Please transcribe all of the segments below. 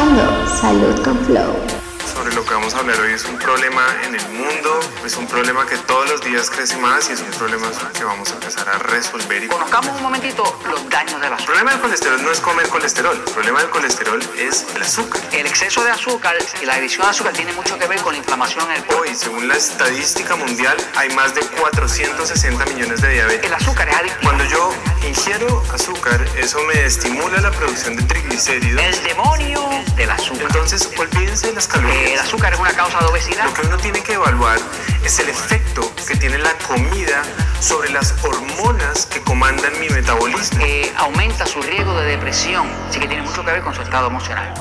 escuchando Salud con Flow lo que vamos a hablar hoy es un problema en el mundo, es un problema que todos los días crece más y es un problema que vamos a empezar a resolver. Y Conozcamos un momentito los daños del azúcar. El problema del colesterol no es comer colesterol, el problema del colesterol es el azúcar. El exceso de azúcar y la adición de azúcar tiene mucho que ver con la inflamación en el cuerpo. Hoy, según la estadística mundial, hay más de 460 millones de diabetes. El azúcar es adictivo. Cuando yo ingiero azúcar, eso me estimula la producción de triglicéridos. El demonio del azúcar. Entonces, olvídense de las calorías el azúcar es una causa de obesidad. Lo que uno tiene que evaluar es el efecto que tiene la comida sobre las hormonas que comandan mi metabolismo. Eh, aumenta su riesgo de depresión, así que tiene mucho que ver con su estado emocional.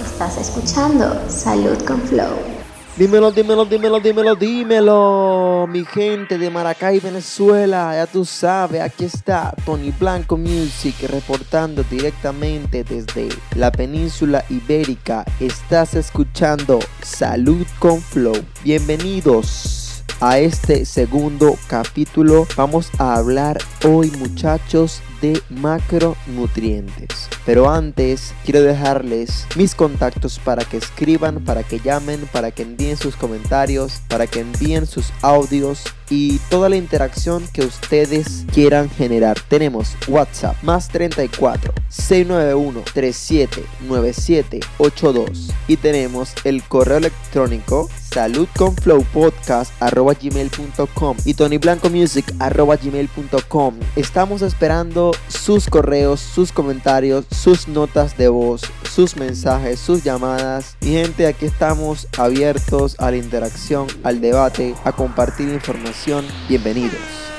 Estás escuchando Salud con Flow. Dímelo, dímelo, dímelo, dímelo, dímelo, mi gente de Maracay, Venezuela. Ya tú sabes, aquí está Tony Blanco Music reportando directamente desde la península ibérica. Estás escuchando Salud con Flow. Bienvenidos a este segundo capítulo. Vamos a hablar hoy muchachos macronutrientes. Pero antes quiero dejarles mis contactos para que escriban, para que llamen, para que envíen sus comentarios, para que envíen sus audios y toda la interacción que ustedes quieran generar. Tenemos WhatsApp más 34 691 379782 y tenemos el correo electrónico saludconflowpodcast.gmail.com y tonyblancomusic.gmail.com Estamos esperando sus correos, sus comentarios, sus notas de voz, sus mensajes, sus llamadas. Y gente, aquí estamos abiertos a la interacción, al debate, a compartir información. Bienvenidos.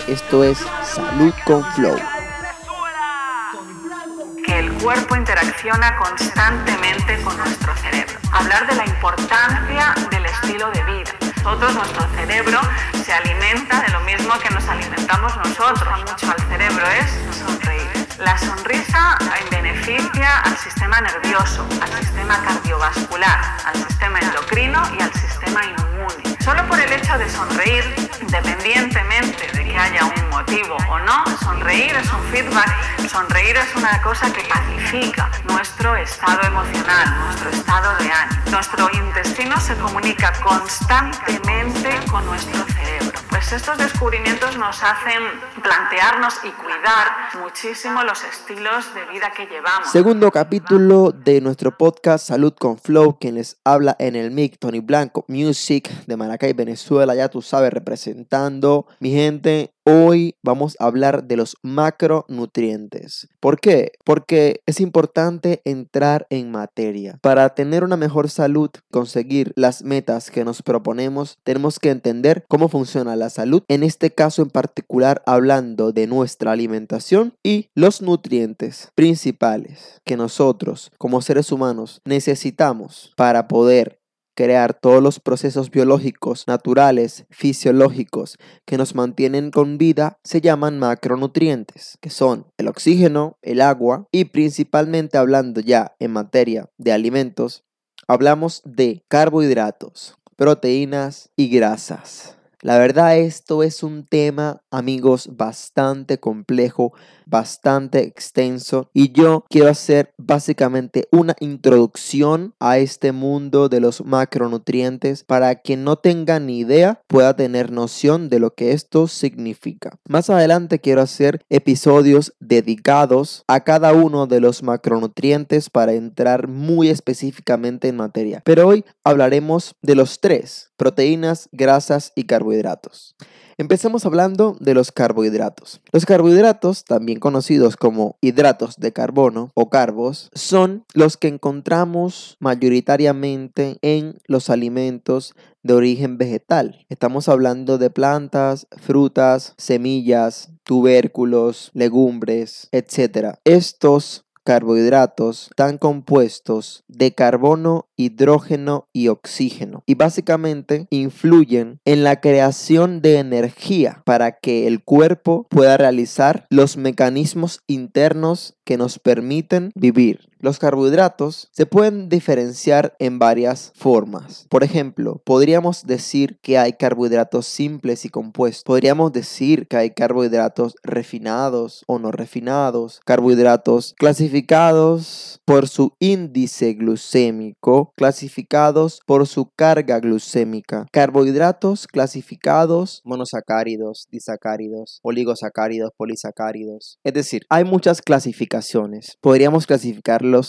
Esto es Salud con Flow que el cuerpo interacciona constantemente con nuestro cerebro. Hablar de la importancia del estilo de vida. Nosotros, nuestro cerebro se alimenta de lo mismo que nos alimentamos nosotros. Mucho al cerebro es sonreír. La sonrisa beneficia al sistema nervioso, al sistema cardiovascular, al sistema endocrino y al sistema inmune. Solo por el hecho de sonreír, independientemente de que haya un motivo o no, sonreír es un feedback, sonreír es una cosa que pacifica nuestro estado emocional, nuestro estado de ánimo. Nuestro intestino se comunica constantemente con nuestro cerebro. Pues estos descubrimientos nos hacen plantearnos y cuidar muchísimo los estilos de vida que llevamos. Segundo capítulo de nuestro podcast Salud con Flow, quien les habla en el mic Tony Blanco Music de Maracay, Venezuela, ya tú sabes, representando mi gente Hoy vamos a hablar de los macronutrientes. ¿Por qué? Porque es importante entrar en materia. Para tener una mejor salud, conseguir las metas que nos proponemos, tenemos que entender cómo funciona la salud. En este caso en particular hablando de nuestra alimentación y los nutrientes principales que nosotros como seres humanos necesitamos para poder crear todos los procesos biológicos, naturales, fisiológicos que nos mantienen con vida se llaman macronutrientes, que son el oxígeno, el agua y principalmente hablando ya en materia de alimentos, hablamos de carbohidratos, proteínas y grasas. La verdad esto es un tema, amigos, bastante complejo, bastante extenso y yo quiero hacer básicamente una introducción a este mundo de los macronutrientes para quien no tenga ni idea pueda tener noción de lo que esto significa. Más adelante quiero hacer episodios dedicados a cada uno de los macronutrientes para entrar muy específicamente en materia. Pero hoy hablaremos de los tres, proteínas, grasas y carbohidratos. Empecemos hablando de los carbohidratos. Los carbohidratos, también conocidos como hidratos de carbono o carbos, son los que encontramos mayoritariamente en los alimentos de origen vegetal. Estamos hablando de plantas, frutas, semillas, tubérculos, legumbres, etc. Estos carbohidratos están compuestos de carbono, hidrógeno y oxígeno y básicamente influyen en la creación de energía para que el cuerpo pueda realizar los mecanismos internos que nos permiten vivir. Los carbohidratos se pueden diferenciar en varias formas. Por ejemplo, podríamos decir que hay carbohidratos simples y compuestos. Podríamos decir que hay carbohidratos refinados o no refinados. Carbohidratos clasificados por su índice glucémico, clasificados por su carga glucémica. Carbohidratos clasificados monosacáridos, disacáridos, oligosacáridos, polisacáridos. Es decir, hay muchas clasificaciones. Podríamos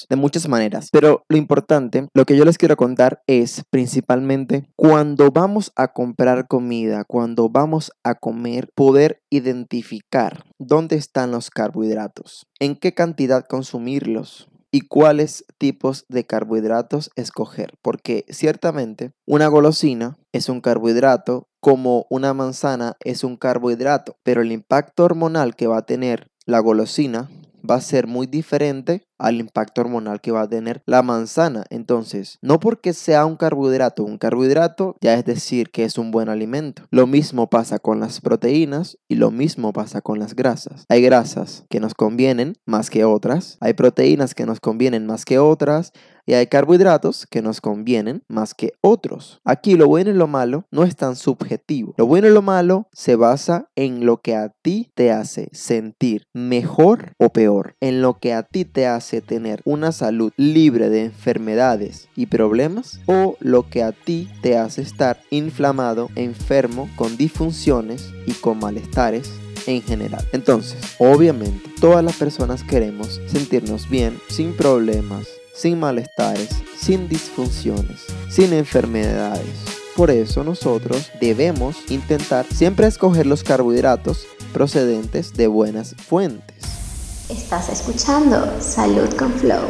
de muchas maneras, pero lo importante, lo que yo les quiero contar es principalmente cuando vamos a comprar comida, cuando vamos a comer, poder identificar dónde están los carbohidratos, en qué cantidad consumirlos, y cuáles tipos de carbohidratos escoger, porque ciertamente una golosina es un carbohidrato como una manzana es un carbohidrato, pero el impacto hormonal que va a tener la golosina va a ser muy diferente al impacto hormonal que va a tener la manzana. Entonces, no porque sea un carbohidrato, un carbohidrato ya es decir que es un buen alimento. Lo mismo pasa con las proteínas y lo mismo pasa con las grasas. Hay grasas que nos convienen más que otras, hay proteínas que nos convienen más que otras y hay carbohidratos que nos convienen más que otros. Aquí lo bueno y lo malo no es tan subjetivo. Lo bueno y lo malo se basa en lo que a ti te hace sentir mejor o peor, en lo que a ti te hace tener una salud libre de enfermedades y problemas o lo que a ti te hace estar inflamado, enfermo, con disfunciones y con malestares en general. Entonces, obviamente, todas las personas queremos sentirnos bien, sin problemas, sin malestares, sin disfunciones, sin enfermedades. Por eso nosotros debemos intentar siempre escoger los carbohidratos procedentes de buenas fuentes. Estás escuchando Salud con Flow.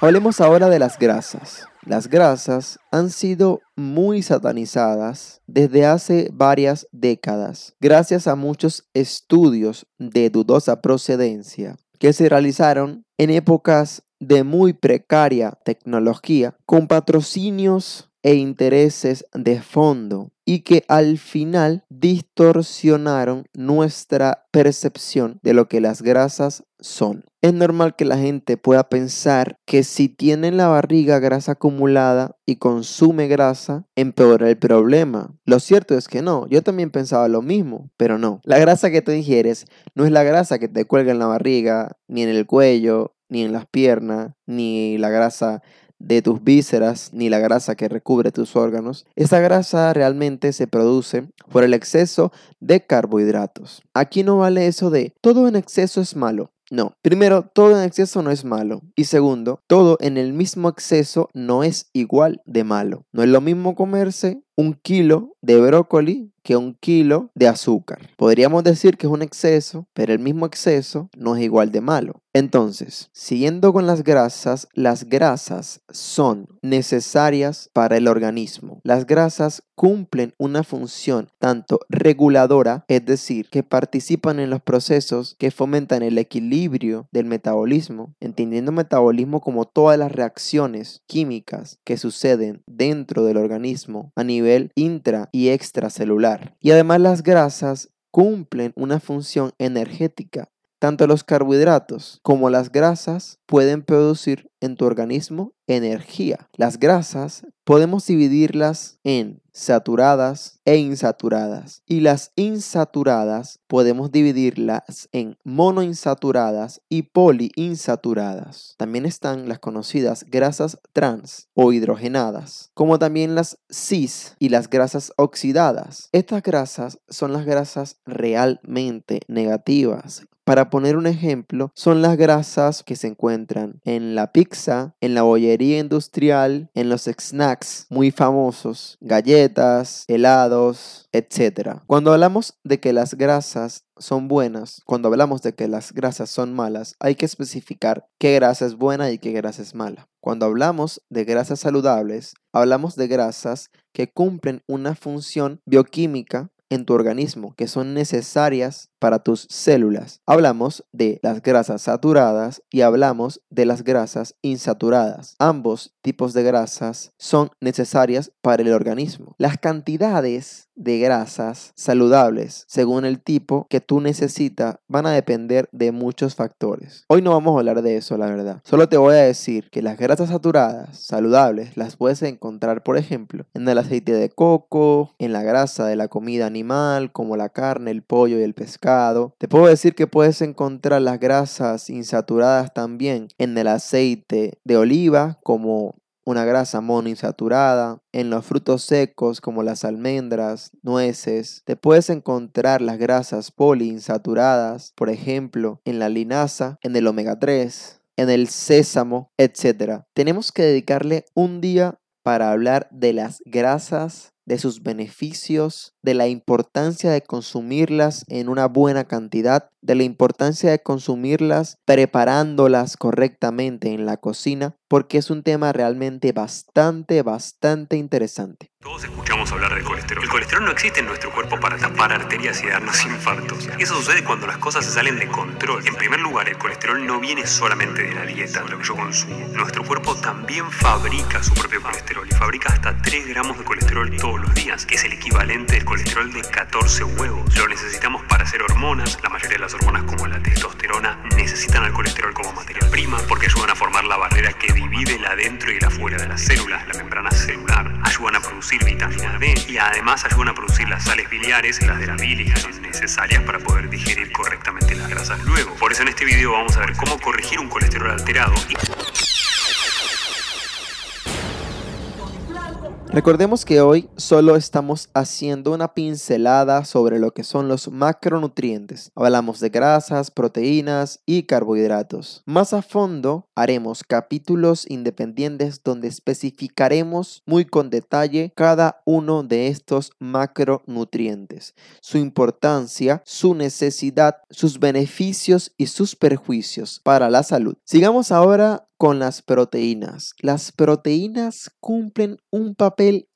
Hablemos ahora de las grasas. Las grasas han sido muy satanizadas desde hace varias décadas, gracias a muchos estudios de dudosa procedencia que se realizaron en épocas de muy precaria tecnología, con patrocinios e intereses de fondo y que al final distorsionaron nuestra percepción de lo que las grasas son. Es normal que la gente pueda pensar que si tiene en la barriga grasa acumulada y consume grasa, empeora el problema. Lo cierto es que no, yo también pensaba lo mismo, pero no. La grasa que te digieres no es la grasa que te cuelga en la barriga, ni en el cuello, ni en las piernas, ni la grasa de tus vísceras ni la grasa que recubre tus órganos, esa grasa realmente se produce por el exceso de carbohidratos. Aquí no vale eso de todo en exceso es malo. No, primero, todo en exceso no es malo. Y segundo, todo en el mismo exceso no es igual de malo. No es lo mismo comerse un kilo de brócoli que un kilo de azúcar. Podríamos decir que es un exceso, pero el mismo exceso no es igual de malo. Entonces, siguiendo con las grasas, las grasas son necesarias para el organismo. Las grasas cumplen una función tanto reguladora, es decir, que participan en los procesos que fomentan el equilibrio del metabolismo, entendiendo metabolismo como todas las reacciones químicas que suceden dentro del organismo a nivel intra y extracelular. Y además las grasas cumplen una función energética. Tanto los carbohidratos como las grasas pueden producir en tu organismo energía. Las grasas podemos dividirlas en saturadas e insaturadas. Y las insaturadas podemos dividirlas en monoinsaturadas y poliinsaturadas. También están las conocidas grasas trans o hidrogenadas, como también las cis y las grasas oxidadas. Estas grasas son las grasas realmente negativas para poner un ejemplo, son las grasas que se encuentran en la pizza, en la bollería industrial, en los snacks muy famosos, galletas, helados, etc. Cuando hablamos de que las grasas son buenas, cuando hablamos de que las grasas son malas, hay que especificar qué grasa es buena y qué grasa es mala. Cuando hablamos de grasas saludables, hablamos de grasas que cumplen una función bioquímica en tu organismo, que son necesarias para tus células. Hablamos de las grasas saturadas y hablamos de las grasas insaturadas. Ambos tipos de grasas son necesarias para el organismo. Las cantidades de grasas saludables según el tipo que tú necesitas van a depender de muchos factores. Hoy no vamos a hablar de eso, la verdad. Solo te voy a decir que las grasas saturadas saludables las puedes encontrar, por ejemplo, en el aceite de coco, en la grasa de la comida animal, como la carne, el pollo y el pescado. Te puedo decir que puedes encontrar las grasas insaturadas también en el aceite de oliva, como una grasa monoinsaturada. En los frutos secos como las almendras, nueces, te puedes encontrar las grasas poliinsaturadas, por ejemplo, en la linaza, en el omega 3, en el sésamo, etc. Tenemos que dedicarle un día para hablar de las grasas, de sus beneficios, de la importancia de consumirlas en una buena cantidad, de la importancia de consumirlas preparándolas correctamente en la cocina, porque es un tema realmente bastante, bastante interesante. Todos escuchamos hablar del colesterol. El colesterol no existe en nuestro cuerpo para tapar arterias y darnos infartos. Eso sucede cuando las cosas se salen de control. En primer lugar, el colesterol no viene solamente de la dieta, de lo que yo consumo. Nuestro cuerpo también fabrica su propio colesterol y fabrica hasta 3 gramos de colesterol todos los días, que es el equivalente del colesterol de 14 huevos. Lo necesitamos para hacer hormonas. La mayoría de las hormonas como la testosterona necesitan al colesterol como materia prima porque ayudan a formar la barrera que divide el adentro y el afuera de las células, la membrana celular. Ayudan a producir vitamina D y además ayudan a producir las sales biliares, las de la bilis, necesarias para poder digerir correctamente las grasas luego. Por eso en este video vamos a ver cómo corregir un colesterol alterado y Recordemos que hoy solo estamos haciendo una pincelada sobre lo que son los macronutrientes. Hablamos de grasas, proteínas y carbohidratos. Más a fondo haremos capítulos independientes donde especificaremos muy con detalle cada uno de estos macronutrientes, su importancia, su necesidad, sus beneficios y sus perjuicios para la salud. Sigamos ahora con las proteínas. Las proteínas cumplen un papel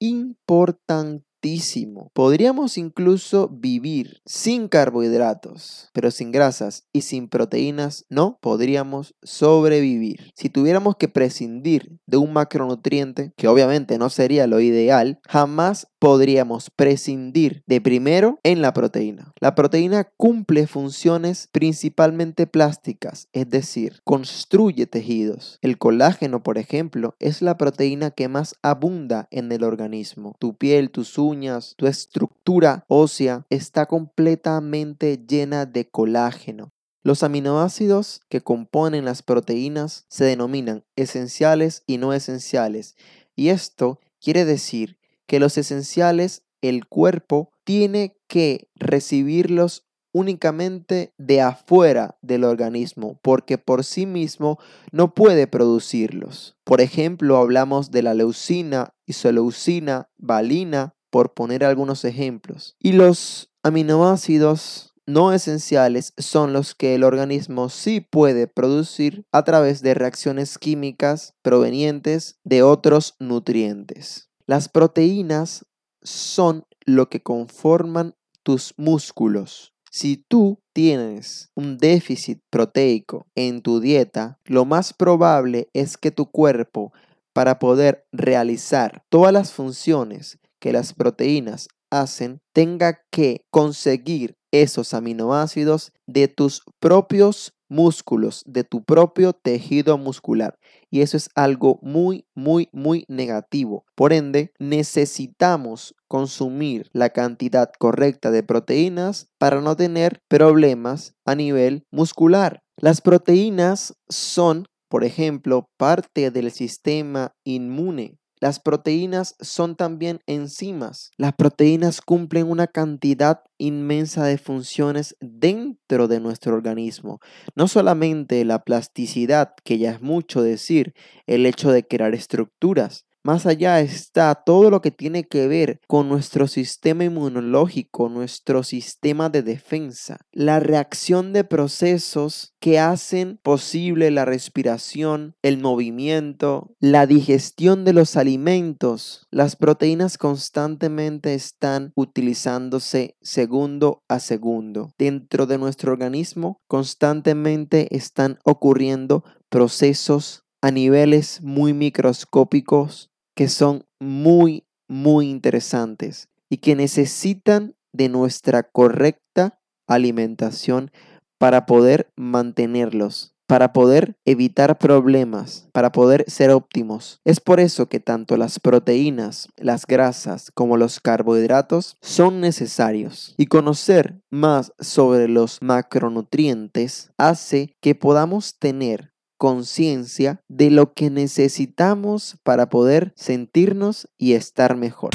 Podríamos incluso vivir sin carbohidratos, pero sin grasas y sin proteínas no podríamos sobrevivir. Si tuviéramos que prescindir de un macronutriente, que obviamente no sería lo ideal, jamás podríamos prescindir de primero en la proteína. La proteína cumple funciones principalmente plásticas, es decir, construye tejidos. El colágeno, por ejemplo, es la proteína que más abunda en el organismo. Tu piel, tus uñas, tu estructura ósea está completamente llena de colágeno. Los aminoácidos que componen las proteínas se denominan esenciales y no esenciales, y esto quiere decir que los esenciales el cuerpo tiene que recibirlos únicamente de afuera del organismo, porque por sí mismo no puede producirlos. Por ejemplo, hablamos de la leucina, isoleucina, valina, por poner algunos ejemplos. Y los aminoácidos no esenciales son los que el organismo sí puede producir a través de reacciones químicas provenientes de otros nutrientes. Las proteínas son lo que conforman tus músculos. Si tú tienes un déficit proteico en tu dieta, lo más probable es que tu cuerpo, para poder realizar todas las funciones que las proteínas hacen tenga que conseguir esos aminoácidos de tus propios músculos, de tu propio tejido muscular. Y eso es algo muy, muy, muy negativo. Por ende, necesitamos consumir la cantidad correcta de proteínas para no tener problemas a nivel muscular. Las proteínas son, por ejemplo, parte del sistema inmune. Las proteínas son también enzimas. Las proteínas cumplen una cantidad inmensa de funciones dentro de nuestro organismo. No solamente la plasticidad, que ya es mucho decir, el hecho de crear estructuras, Más allá está todo lo que tiene que ver con nuestro sistema inmunológico, nuestro sistema de defensa, la reacción de procesos que hacen posible la respiración, el movimiento, la digestión de los alimentos. Las proteínas constantemente están utilizándose segundo a segundo. Dentro de nuestro organismo constantemente están ocurriendo procesos a niveles muy microscópicos que son muy, muy interesantes y que necesitan de nuestra correcta alimentación para poder mantenerlos, para poder evitar problemas, para poder ser óptimos. Es por eso que tanto las proteínas, las grasas como los carbohidratos son necesarios. Y conocer más sobre los macronutrientes hace que podamos tener conciencia de lo que necesitamos para poder sentirnos y estar mejor.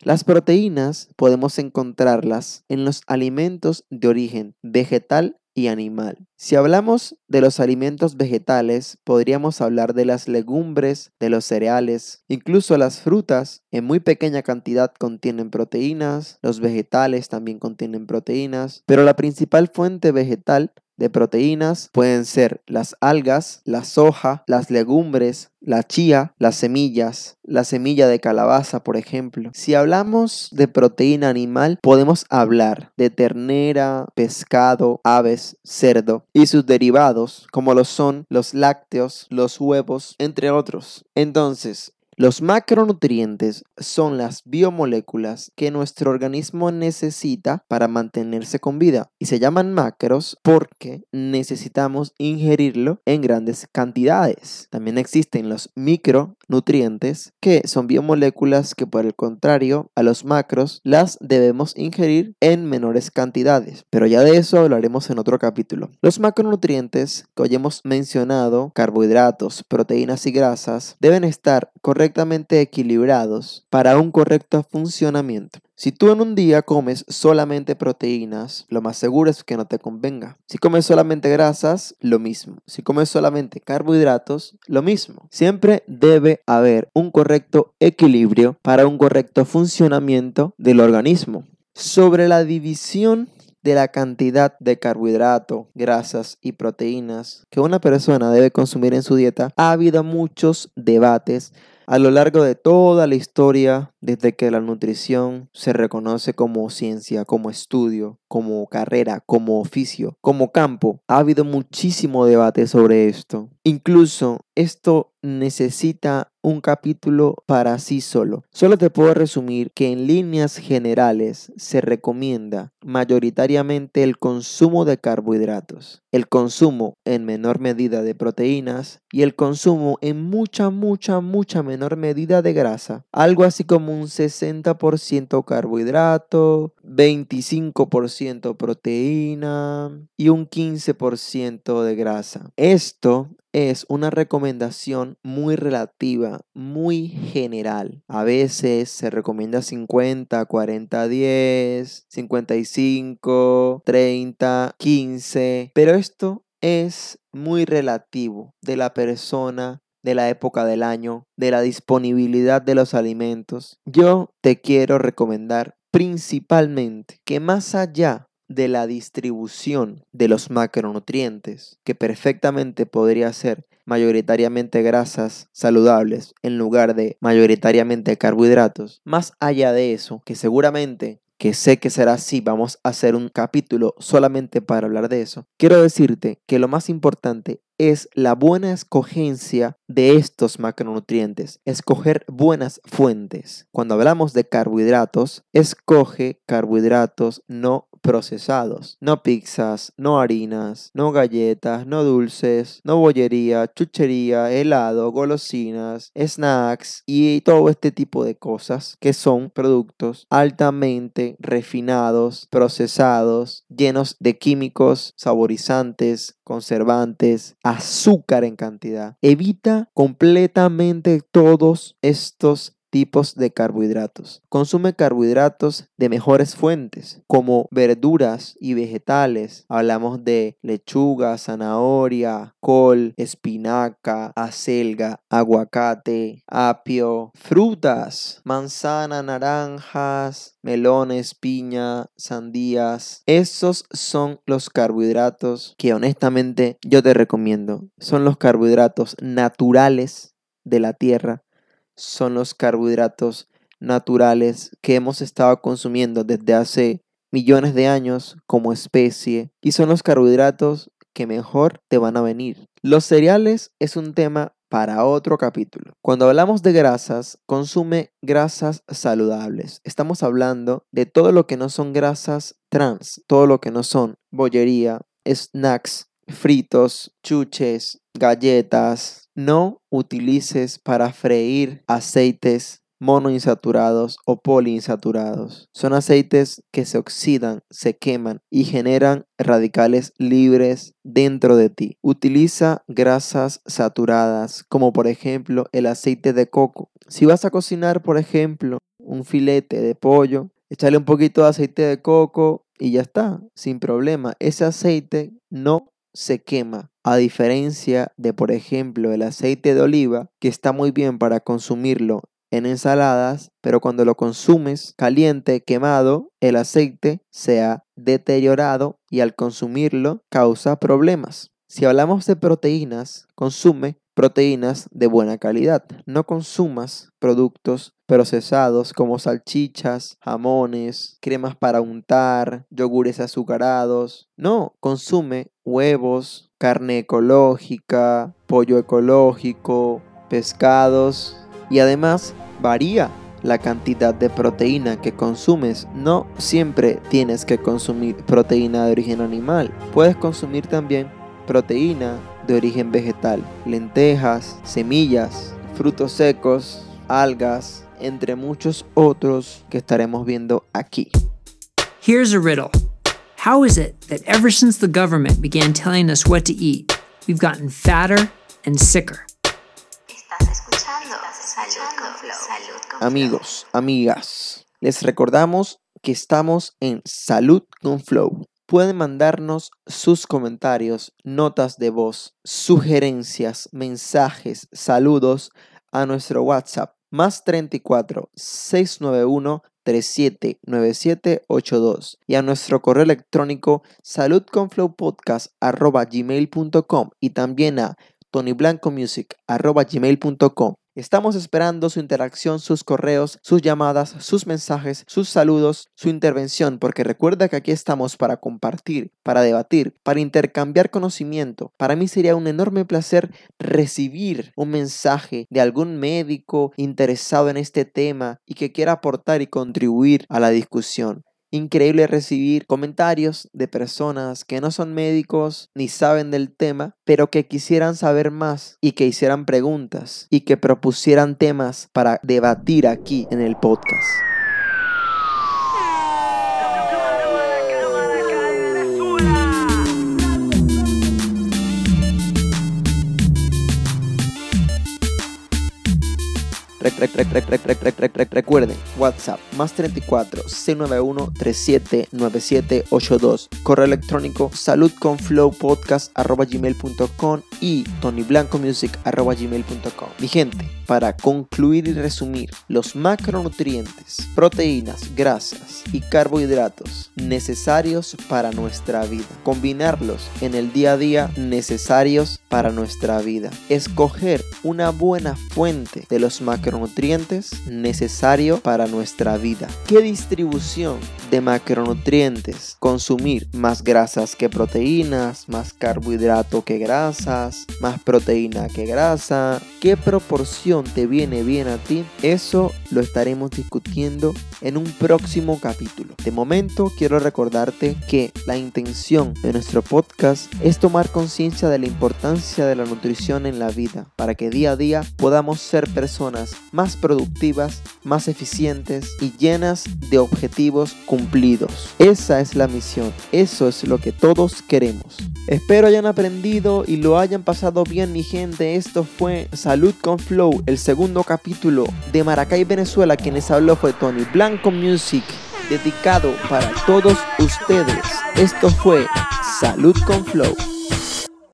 Las proteínas podemos encontrarlas en los alimentos de origen vegetal y animal. Si hablamos de los alimentos vegetales, podríamos hablar de las legumbres, de los cereales, incluso las frutas en muy pequeña cantidad contienen proteínas, los vegetales también contienen proteínas, pero la principal fuente vegetal de proteínas pueden ser las algas, la soja, las legumbres, la chía, las semillas, la semilla de calabaza, por ejemplo. Si hablamos de proteína animal, podemos hablar de ternera, pescado, aves, cerdo y sus derivados, como lo son los lácteos, los huevos, entre otros. Entonces, los macronutrientes son las biomoléculas que nuestro organismo necesita para mantenerse con vida y se llaman macros porque necesitamos ingerirlo en grandes cantidades. También existen los micronutrientes que son biomoléculas que por el contrario a los macros las debemos ingerir en menores cantidades, pero ya de eso hablaremos en otro capítulo. Los macronutrientes que hoy hemos mencionado, carbohidratos, proteínas y grasas, deben estar correctamente equilibrados para un correcto funcionamiento. Si tú en un día comes solamente proteínas, lo más seguro es que no te convenga. Si comes solamente grasas, lo mismo. Si comes solamente carbohidratos, lo mismo. Siempre debe haber un correcto equilibrio para un correcto funcionamiento del organismo. Sobre la división de la cantidad de carbohidrato, grasas y proteínas que una persona debe consumir en su dieta, ha habido muchos debates a lo largo de toda la historia, desde que la nutrición se reconoce como ciencia, como estudio, como carrera, como oficio, como campo, ha habido muchísimo debate sobre esto. Incluso esto necesita un capítulo para sí solo. Solo te puedo resumir que en líneas generales se recomienda mayoritariamente el consumo de carbohidratos, el consumo en menor medida de proteínas y el consumo en mucha, mucha, mucha menor medida de grasa. Algo así como un 60% carbohidrato, 25% proteína y un 15% de grasa. Esto es una recomendación muy relativa, muy general. A veces se recomienda 50, 40, 10, 55, 30, 15, pero esto es muy relativo de la persona de la época del año, de la disponibilidad de los alimentos. Yo te quiero recomendar principalmente que más allá de la distribución de los macronutrientes, que perfectamente podría ser mayoritariamente grasas saludables en lugar de mayoritariamente carbohidratos. Más allá de eso, que seguramente que sé que será así, vamos a hacer un capítulo solamente para hablar de eso, quiero decirte que lo más importante es la buena escogencia de estos macronutrientes, escoger buenas fuentes. Cuando hablamos de carbohidratos, escoge carbohidratos no procesados, no pizzas, no harinas, no galletas, no dulces, no bollería, chuchería, helado, golosinas, snacks y todo este tipo de cosas que son productos altamente refinados, procesados, llenos de químicos, saborizantes, conservantes, azúcar en cantidad. Evita completamente todos estos tipos de carbohidratos. Consume carbohidratos de mejores fuentes, como verduras y vegetales. Hablamos de lechuga, zanahoria, col, espinaca, acelga, aguacate, apio, frutas, manzana, naranjas, melones, piña, sandías. Esos son los carbohidratos que honestamente yo te recomiendo. Son los carbohidratos naturales de la tierra. Son los carbohidratos naturales que hemos estado consumiendo desde hace millones de años como especie y son los carbohidratos que mejor te van a venir. Los cereales es un tema para otro capítulo. Cuando hablamos de grasas, consume grasas saludables. Estamos hablando de todo lo que no son grasas trans, todo lo que no son bollería, snacks, fritos, chuches, galletas. No utilices para freír aceites monoinsaturados o poliinsaturados. Son aceites que se oxidan, se queman y generan radicales libres dentro de ti. Utiliza grasas saturadas, como por ejemplo el aceite de coco. Si vas a cocinar, por ejemplo, un filete de pollo, échale un poquito de aceite de coco y ya está, sin problema. Ese aceite no se quema, a diferencia de, por ejemplo, el aceite de oliva, que está muy bien para consumirlo en ensaladas, pero cuando lo consumes caliente, quemado, el aceite se ha deteriorado y al consumirlo causa problemas. Si hablamos de proteínas, consume proteínas de buena calidad. No consumas productos procesados como salchichas, jamones, cremas para untar, yogures azucarados. No, consume huevos, carne ecológica, pollo ecológico, pescados y además varía la cantidad de proteína que consumes. No siempre tienes que consumir proteína de origen animal. Puedes consumir también proteína de origen vegetal, lentejas, semillas, frutos secos, algas, entre muchos otros que estaremos viendo aquí. Here's a riddle. How is it that ever since the government began telling us what to eat, we've gotten fatter and sicker? Estás escuchando Salud con Flow. Salud con Flow. Amigos, amigas, les recordamos que estamos en Salud con Flow. Pueden mandarnos sus comentarios, notas de voz, sugerencias, mensajes, saludos a nuestro WhatsApp más 34 691 379782 y a nuestro correo electrónico saludconflowpodcast@gmail.com y también a tonyblancomusic@gmail.com. Estamos esperando su interacción, sus correos, sus llamadas, sus mensajes, sus saludos, su intervención, porque recuerda que aquí estamos para compartir, para debatir, para intercambiar conocimiento. Para mí sería un enorme placer recibir un mensaje de algún médico interesado en este tema y que quiera aportar y contribuir a la discusión. Increíble recibir comentarios de personas que no son médicos ni saben del tema, pero que quisieran saber más y que hicieran preguntas y que propusieran temas para debatir aquí en el podcast. Recuerden, WhatsApp más 34 691 379782 Correo electrónico saludconflowpodcast.gmail.com y tonyblancomusic.gmail.com Mi gente, para concluir y resumir, los macronutrientes, proteínas, grasas y carbohidratos necesarios para nuestra vida. Combinarlos en el día a día necesarios para nuestra vida. Escoger una buena fuente de los macronutrientes necesario para nuestra vida. ¿Qué distribución de macronutrientes consumir? Más grasas que proteínas, más carbohidrato que grasas, más proteína que grasa. ¿Qué proporción te viene bien a ti? Eso lo estaremos discutiendo en un próximo capítulo. De momento quiero recordarte que la intención de nuestro podcast es tomar conciencia de la importancia de la nutrición en la vida para que día a día podamos ser personas más productivas, más eficientes y llenas de objetivos cumplidos. Esa es la misión, eso es lo que todos queremos. Espero hayan aprendido y lo hayan pasado bien mi gente. Esto fue Salud con Flow, el segundo capítulo de Maracay, Venezuela. Quien les habló fue Tony Blanco Music, dedicado para todos ustedes. Esto fue Salud con Flow.